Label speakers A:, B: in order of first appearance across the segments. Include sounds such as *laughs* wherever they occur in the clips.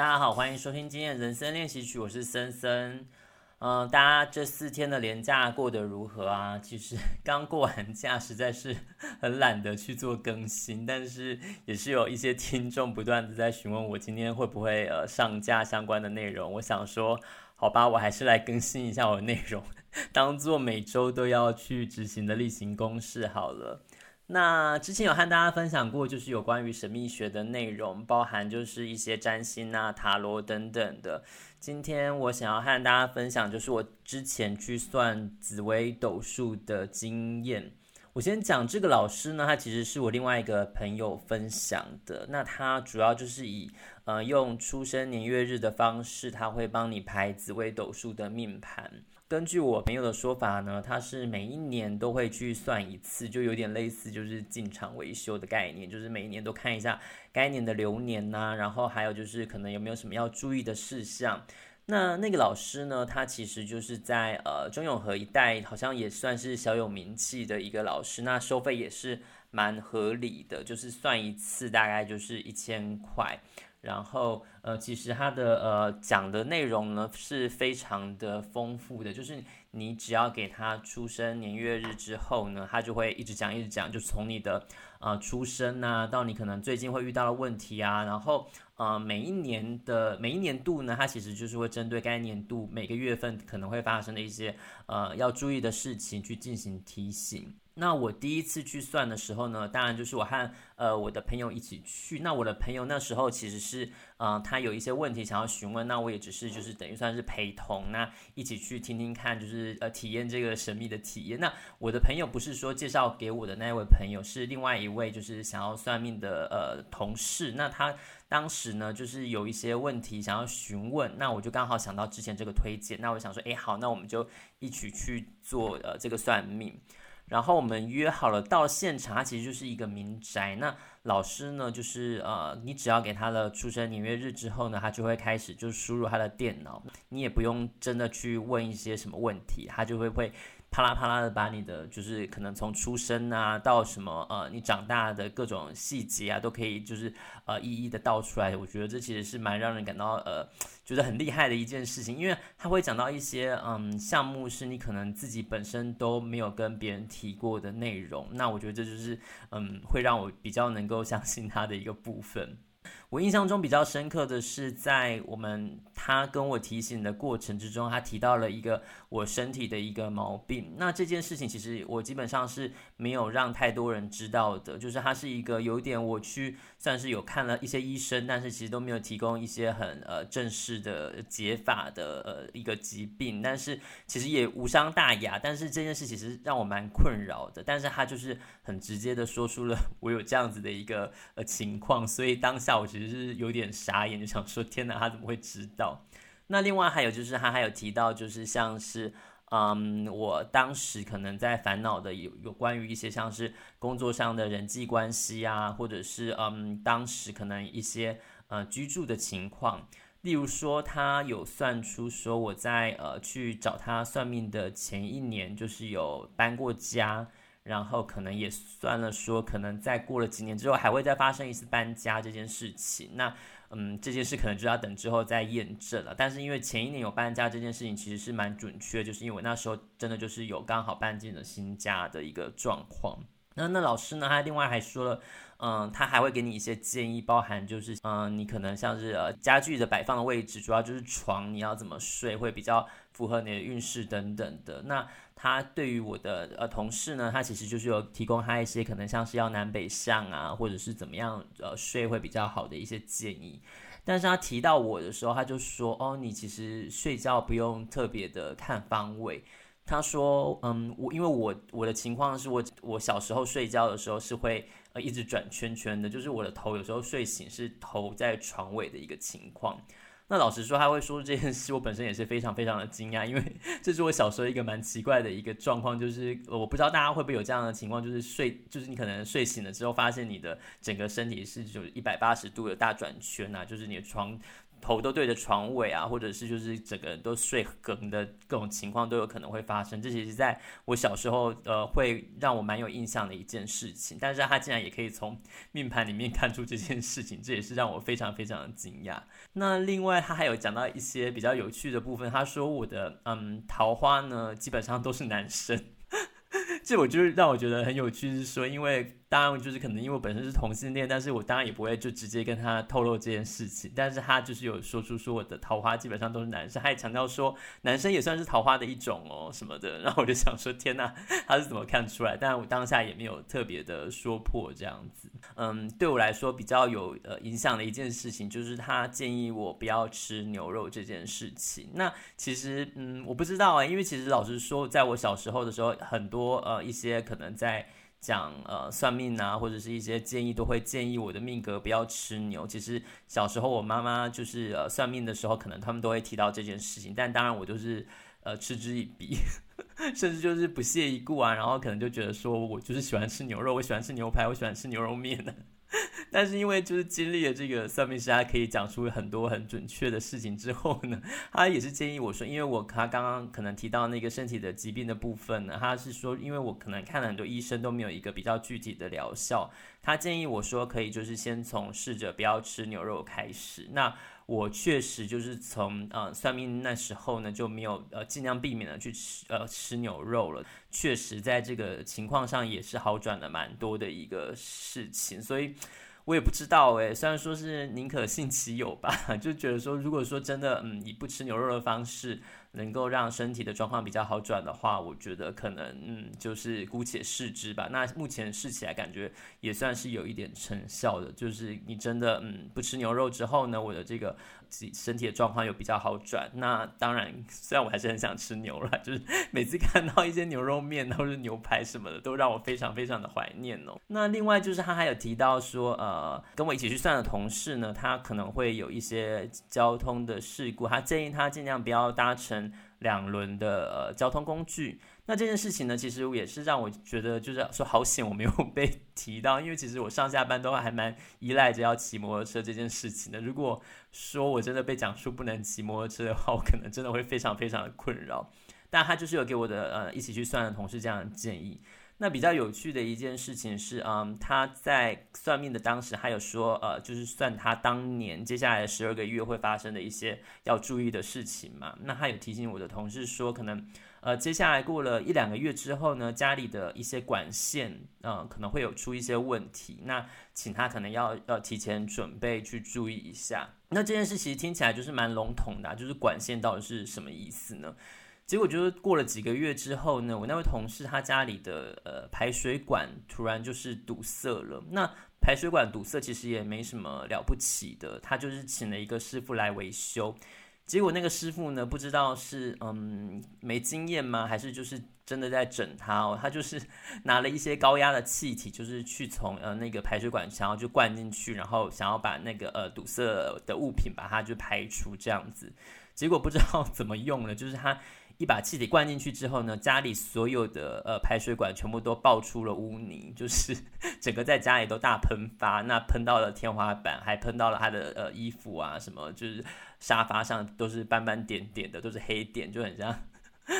A: 大家好，欢迎收听今天的人生练习曲，我是森森。嗯、大家这四天的连假过得如何啊？其实刚过完假，实在是很懒得去做更新，但是也是有一些听众不断的在询问我今天会不会呃上架相关的内容。我想说，好吧，我还是来更新一下我的内容，当做每周都要去执行的例行公事好了。那之前有和大家分享过，就是有关于神秘学的内容，包含就是一些占星啊、塔罗等等的。今天我想要和大家分享，就是我之前去算紫微斗数的经验。我先讲这个老师呢，他其实是我另外一个朋友分享的。那他主要就是以呃用出生年月日的方式，他会帮你排紫微斗数的命盘。根据我朋友的说法呢，他是每一年都会去算一次，就有点类似就是进场维修的概念，就是每一年都看一下该年的流年呐、然后还有就是可能有没有什么要注意的事项。那那个老师呢，他其实就是在呃中永和一带，好像也算是小有名气的一个老师，那收费也是蛮合理的，就是算一次大概就是一千块。然后，呃，其实它的呃讲的内容呢是非常的丰富的，就是你只要给他出生年月日之后呢，他就会一直讲一直讲，就从你的呃出生啊，到你可能最近会遇到的问题啊，然后呃每一年的每一年度呢，它其实就是会针对该年度每个月份可能会发生的一些呃要注意的事情去进行提醒。那我第一次去算的时候呢，当然就是我和呃我的朋友一起去。那我的朋友那时候其实是，嗯、他有一些问题想要询问，那我也只是就是等于算是陪同，那一起去听听看，就是呃体验这个神秘的体验。那我的朋友不是说介绍给我的那位朋友，是另外一位就是想要算命的呃同事。那他当时呢就是有一些问题想要询问，那我就刚好想到之前这个推荐，那我想说，哎好，那我们就一起去做呃这个算命。然后我们约好了到现场，它其实就是一个民宅。那老师呢，就是呃，你只要给他的出生年月日之后呢，他就会开始就输入他的电脑，你也不用真的去问一些什么问题，他就会会。啪啦啪啦的把你的就是可能从出生啊到什么呃你长大的各种细节啊都可以就是呃一一的道出来，我觉得这其实是蛮让人感到呃觉得很厉害的一件事情，因为他会讲到一些嗯项目是你可能自己本身都没有跟别人提过的内容，那我觉得这就是嗯会让我比较能够相信他的一个部分。我印象中比较深刻的是，在我们他跟我提醒的过程之中，他提到了一个我身体的一个毛病。那这件事情其实我基本上是没有让太多人知道的，就是他是一个有点我去算是有看了一些医生，但是其实都没有提供一些很呃正式的解法的呃一个疾病。但是其实也无伤大雅，但是这件事其实让我蛮困扰的。但是他就是很直接的说出了 *laughs* 我有这样子的一个呃情况，所以当下我觉得。只是有点傻眼，就想说天哪，他怎么会知道？那另外还有就是，他还有提到，就是像是，嗯，我当时可能在烦恼的有有关于一些像是工作上的人际关系啊，或者是嗯，当时可能一些呃居住的情况，例如说他有算出说我在呃去找他算命的前一年，就是有搬过家。然后可能也算了，说可能再过了几年之后，还会再发生一次搬家这件事情。那嗯，这件事可能就要等之后再验证了。但是因为前一年有搬家这件事情，其实是蛮准确，就是因为那时候真的就是有刚好搬进了新家的一个状况。那那老师呢，他另外还说了，嗯，他还会给你一些建议，包含就是嗯，你可能像是呃家具的摆放的位置，主要就是床你要怎么睡会比较符合你的运势等等的。那他对于我的呃同事呢，他其实就是有提供他一些可能像是要南北向啊，或者是怎么样呃睡会比较好的一些建议。但是他提到我的时候，他就说哦，你其实睡觉不用特别的看方位。他说嗯，我因为我我的情况是我我小时候睡觉的时候是会呃一直转圈圈的，就是我的头有时候睡醒是头在床尾的一个情况。那老实说，他会说这件事，我本身也是非常非常的惊讶，因为这是我小时候一个蛮奇怪的一个状况，就是我不知道大家会不会有这样的情况，就是睡，就是你可能睡醒了之后，发现你的整个身体是就一百八十度的大转圈呐、啊，就是你的床头都对着床尾啊，或者是就是整个人都睡梗的各种情况都有可能会发生。这其实在我小时候，呃，会让我蛮有印象的一件事情。但是他竟然也可以从命盘里面看出这件事情，这也是让我非常非常的惊讶。*laughs* 那另外他还有讲到一些比较有趣的部分，他说我的嗯桃花呢，基本上都是男生。*laughs* 这我就是让我觉得很有趣，是说，因为当然就是可能因为我本身是同性恋，但是我当然也不会就直接跟他透露这件事情。但是他就是有说出说我的桃花基本上都是男生，他也强调说男生也算是桃花的一种哦什么的。然后我就想说天哪，他是怎么看出来？但我当下也没有特别的说破这样子。嗯，对我来说比较有呃影响的一件事情，就是他建议我不要吃牛肉这件事情。那其实嗯，我不知道啊，因为其实老实说，在我小时候的时候，很多呃一些可能在讲呃算命啊，或者是一些建议，都会建议我的命格不要吃牛。其实小时候我妈妈就是呃算命的时候，可能他们都会提到这件事情，但当然我就是呃嗤之以鼻。*laughs* 甚至就是不屑一顾啊，然后可能就觉得说，我就是喜欢吃牛肉，我喜欢吃牛排，我喜欢吃牛肉面的。但是因为就是经历了这个算命师，他可以讲出很多很准确的事情之后呢，他也是建议我说，因为我他刚刚可能提到那个身体的疾病的部分呢，他是说，因为我可能看了很多医生都没有一个比较具体的疗效，他建议我说可以就是先从试着不要吃牛肉开始。那我确实就是从呃算命那时候呢就没有呃尽量避免了去吃呃吃牛肉了，确实在这个情况上也是好转了蛮多的一个事情，所以我也不知道诶，虽然说是宁可信其有吧，*laughs* 就觉得说如果说真的嗯以不吃牛肉的方式。能够让身体的状况比较好转的话，我觉得可能嗯，就是姑且试之吧。那目前试起来感觉也算是有一点成效的，就是你真的嗯不吃牛肉之后呢，我的这个身体的状况有比较好转。那当然，虽然我还是很想吃牛肉，*laughs* 就是每次看到一些牛肉面或者牛排什么的，都让我非常非常的怀念哦。那另外就是他还有提到说，呃，跟我一起去算的同事呢，他可能会有一些交通的事故，他建议他尽量不要搭乘。两轮的呃交通工具，那这件事情呢，其实也是让我觉得就是说好险我没有被提到，因为其实我上下班都还蛮依赖着要骑摩托车这件事情的。如果说我真的被讲述不能骑摩托车的话，我可能真的会非常非常的困扰。但他就是有给我的呃一起去算的同事这样的建议。那比较有趣的一件事情是，嗯，他在算命的当时，还有说，呃，就是算他当年接下来十二个月会发生的一些要注意的事情嘛。那他有提醒我的同事说，可能，呃，接下来过了一两个月之后呢，家里的一些管线，嗯、可能会有出一些问题。那请他可能要要提前准备去注意一下。那这件事其实听起来就是蛮笼统的、就是管线到底是什么意思呢？结果就是过了几个月之后呢，我那位同事他家里的呃排水管突然就是堵塞了。那排水管堵塞其实也没什么了不起的，他就是请了一个师傅来维修。结果那个师傅呢，不知道是嗯没经验吗，还是就是真的在整他哦？他就是拿了一些高压的气体，就是去从呃那个排水管想要就灌进去，然后想要把那个呃堵塞的物品把它就排除这样子。结果不知道怎么用了，就是他。一把气体灌进去之后呢，家里所有的呃排水管全部都爆出了污泥，就是 *laughs* 整个在家里都大喷发，那喷到了天花板，还喷到了他的呃衣服啊什么，就是沙发上都是斑斑点点的，都是黑点，就很像。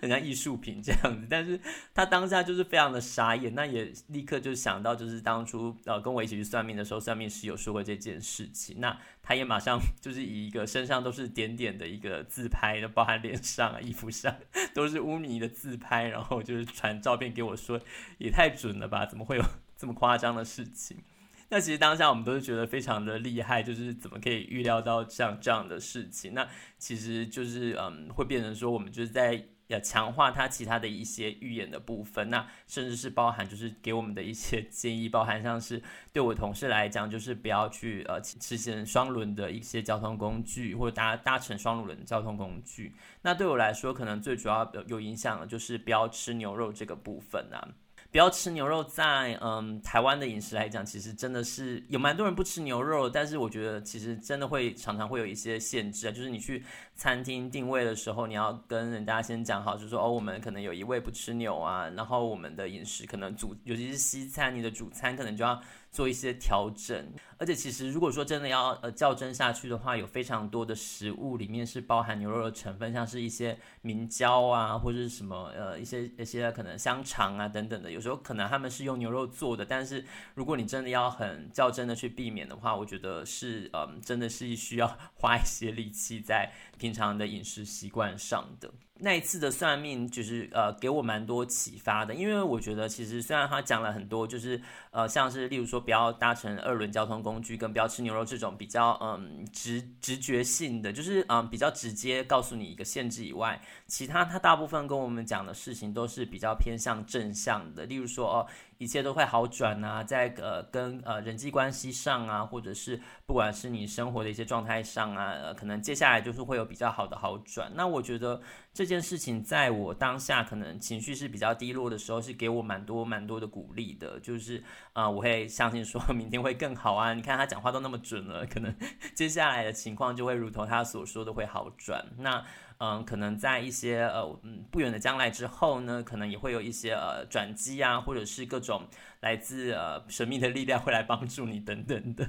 A: 很像艺术品这样子，但是他当下就是非常的傻眼，那也立刻就想到，就是当初呃跟我一起去算命的时候，算命师有说过这件事情，那他也马上 *laughs* 就是以一个身上都是点点的一个自拍，包含脸上啊、衣服上 *laughs* 都是污泥的自拍，然后就是传照片给我说，也太准了吧？怎么会有 *laughs* 这么夸张的事情？那其实当下我们都是觉得非常的厉害，就是怎么可以预料到像这样的事情？那其实就是嗯，会变成说我们就是在。要强化他其他的一些预演的部分，那甚至是包含就是给我们的一些 *laughs* 建议，包含像是对我同事来讲，就是不要去呃实现双轮的一些交通工具，或者搭搭乘双轮交通工具。那对我来说，可能最主要有影响的就是不要吃牛肉这个部分啊。不要吃牛肉在，嗯台湾的饮食来讲，其实真的是有蛮多人不吃牛肉，但是我觉得其实真的会常常会有一些限制啊，就是你去餐厅定位的时候，你要跟人家先讲好，就是说哦，我们可能有一位不吃牛啊，然后我们的饮食可能主，尤其是西餐，你的主餐可能就要做一些调整。而且其实如果说真的要呃较真下去的话，有非常多的食物里面是包含牛肉的成分，像是一些明胶啊，或者是什么呃一些一些可能香肠啊等等的，有时候可能他们是用牛肉做的，但是如果你真的要很较真的去避免的话，我觉得是嗯、呃、真的是需要花一些力气在平常的饮食习惯上的。那一次的算命就是呃给我蛮多启发的，因为我觉得其实虽然他讲了很多，就是呃像是例如说不要搭乘二轮交通工具，跟不要吃牛肉这种比较嗯直直觉性的，就是嗯比较直接告诉你一个限制以外，其他他大部分跟我们讲的事情都是比较偏向正向的，例如说哦。一切都会好转啊，在呃跟呃人际关系上啊，或者是不管是你生活的一些状态上啊，呃，可能接下来就是会有比较好的好转。那我觉得这这件事情在我当下可能情绪是比较低落的时候，是给我蛮多蛮多的鼓励的，就是啊、我会相信说明天会更好啊。你看他讲话都那么准了，可能 *laughs* 接下来的情况就会如同他所说的会好转。那。嗯，可能在一些呃嗯不远的将来之后呢，可能也会有一些呃转机啊，或者是各种来自呃神秘的力量会来帮助你等等的。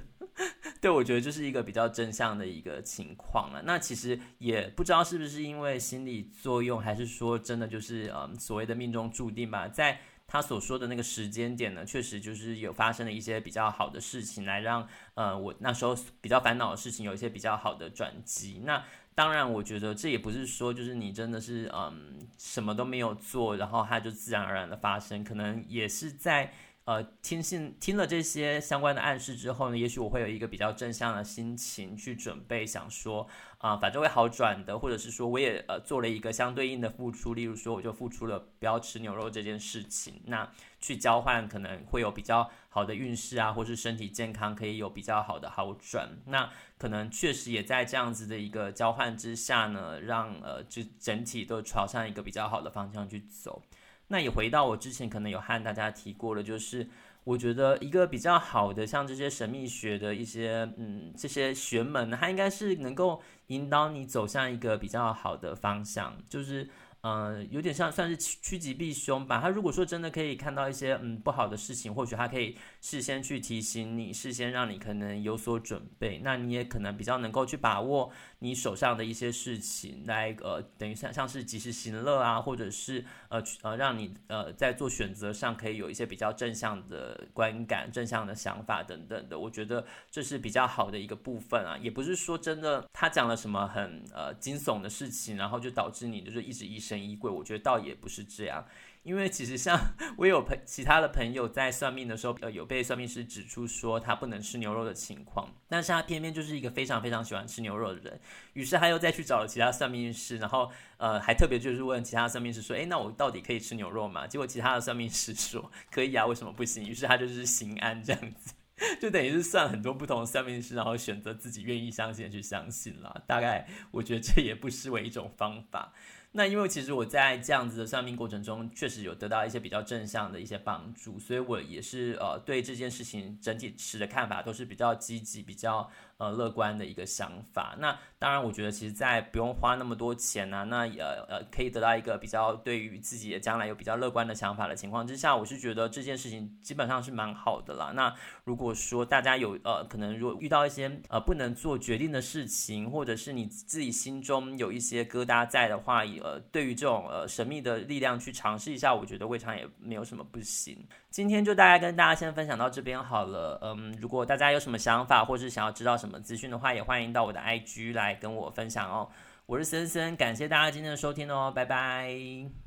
A: 对，我觉得这是一个比较正向的一个情况了。那其实也不知道是不是因为心理作用，还是说真的就是嗯所谓的命中注定吧。在他所说的那个时间点呢，确实就是有发生了一些比较好的事情，来让呃我那时候比较烦恼的事情有一些比较好的转机。那。当然，我觉得这也不是说就是你真的是嗯什么都没有做，然后它就自然而然的发生，可能也是在呃听信听了这些相关的暗示之后呢，也许我会有一个比较正向的心情去准备，想说啊、反正会好转的，或者是说我也呃做了一个相对应的付出，例如说我就付出了不要吃牛肉这件事情，那去交换可能会有比较好的运势啊，或是身体健康可以有比较好的好转，那。可能确实也在这样子的一个交换之下呢，让呃，就整体都朝向一个比较好的方向去走。那也回到我之前可能有和大家提过了，就是我觉得一个比较好的，像这些神秘学的一些嗯这些学门，它应该是能够引导你走向一个比较好的方向，就是。嗯，有点像算是趋趋吉避凶吧。他如果说真的可以看到一些嗯不好的事情，或许他可以事先去提醒你，事先让你可能有所准备。那你也可能比较能够去把握你手上的一些事情，来呃等于像像是及时行乐啊，或者是呃呃让你呃在做选择上可以有一些比较正向的观感、正向的想法等等的。我觉得这是比较好的一个部分啊。也不是说真的他讲了什么很呃惊悚的事情，然后就导致你就是一直一生衣柜，我觉得倒也不是这样，因为其实像我有朋其他的朋友在算命的时候，呃，有被算命师指出说他不能吃牛肉的情况，但是他偏偏就是一个非常非常喜欢吃牛肉的人，于是他又再去找了其他算命师，然后呃，还特别就是问其他算命师说，诶，那我到底可以吃牛肉吗？结果其他的算命师说可以啊，为什么不行？于是他就是心安这样子，就等于是算很多不同的算命师，然后选择自己愿意相信去相信了。大概我觉得这也不失为一种方法。那因为其实我在这样子的算命过程中，确实有得到一些比较正向的一些帮助，所以我也是呃对这件事情整体持的看法都是比较积极、比较呃乐观的一个想法。那当然，我觉得其实，在不用花那么多钱呢、啊，那也呃，可以得到一个比较对于自己的将来有比较乐观的想法的情况之下，我是觉得这件事情基本上是蛮好的啦。那如果说大家有呃可能如果遇到一些呃不能做决定的事情，或者是你自己心中有一些疙瘩在的话，也。呃，对于这种呃神秘的力量去尝试一下，我觉得未尝也没有什么不行。今天就大概跟大家先分享到这边好了。嗯，如果大家有什么想法，或是想要知道什么资讯的话，也欢迎到我的 IG 来跟我分享哦。我是森森，感谢大家今天的收听哦，拜拜。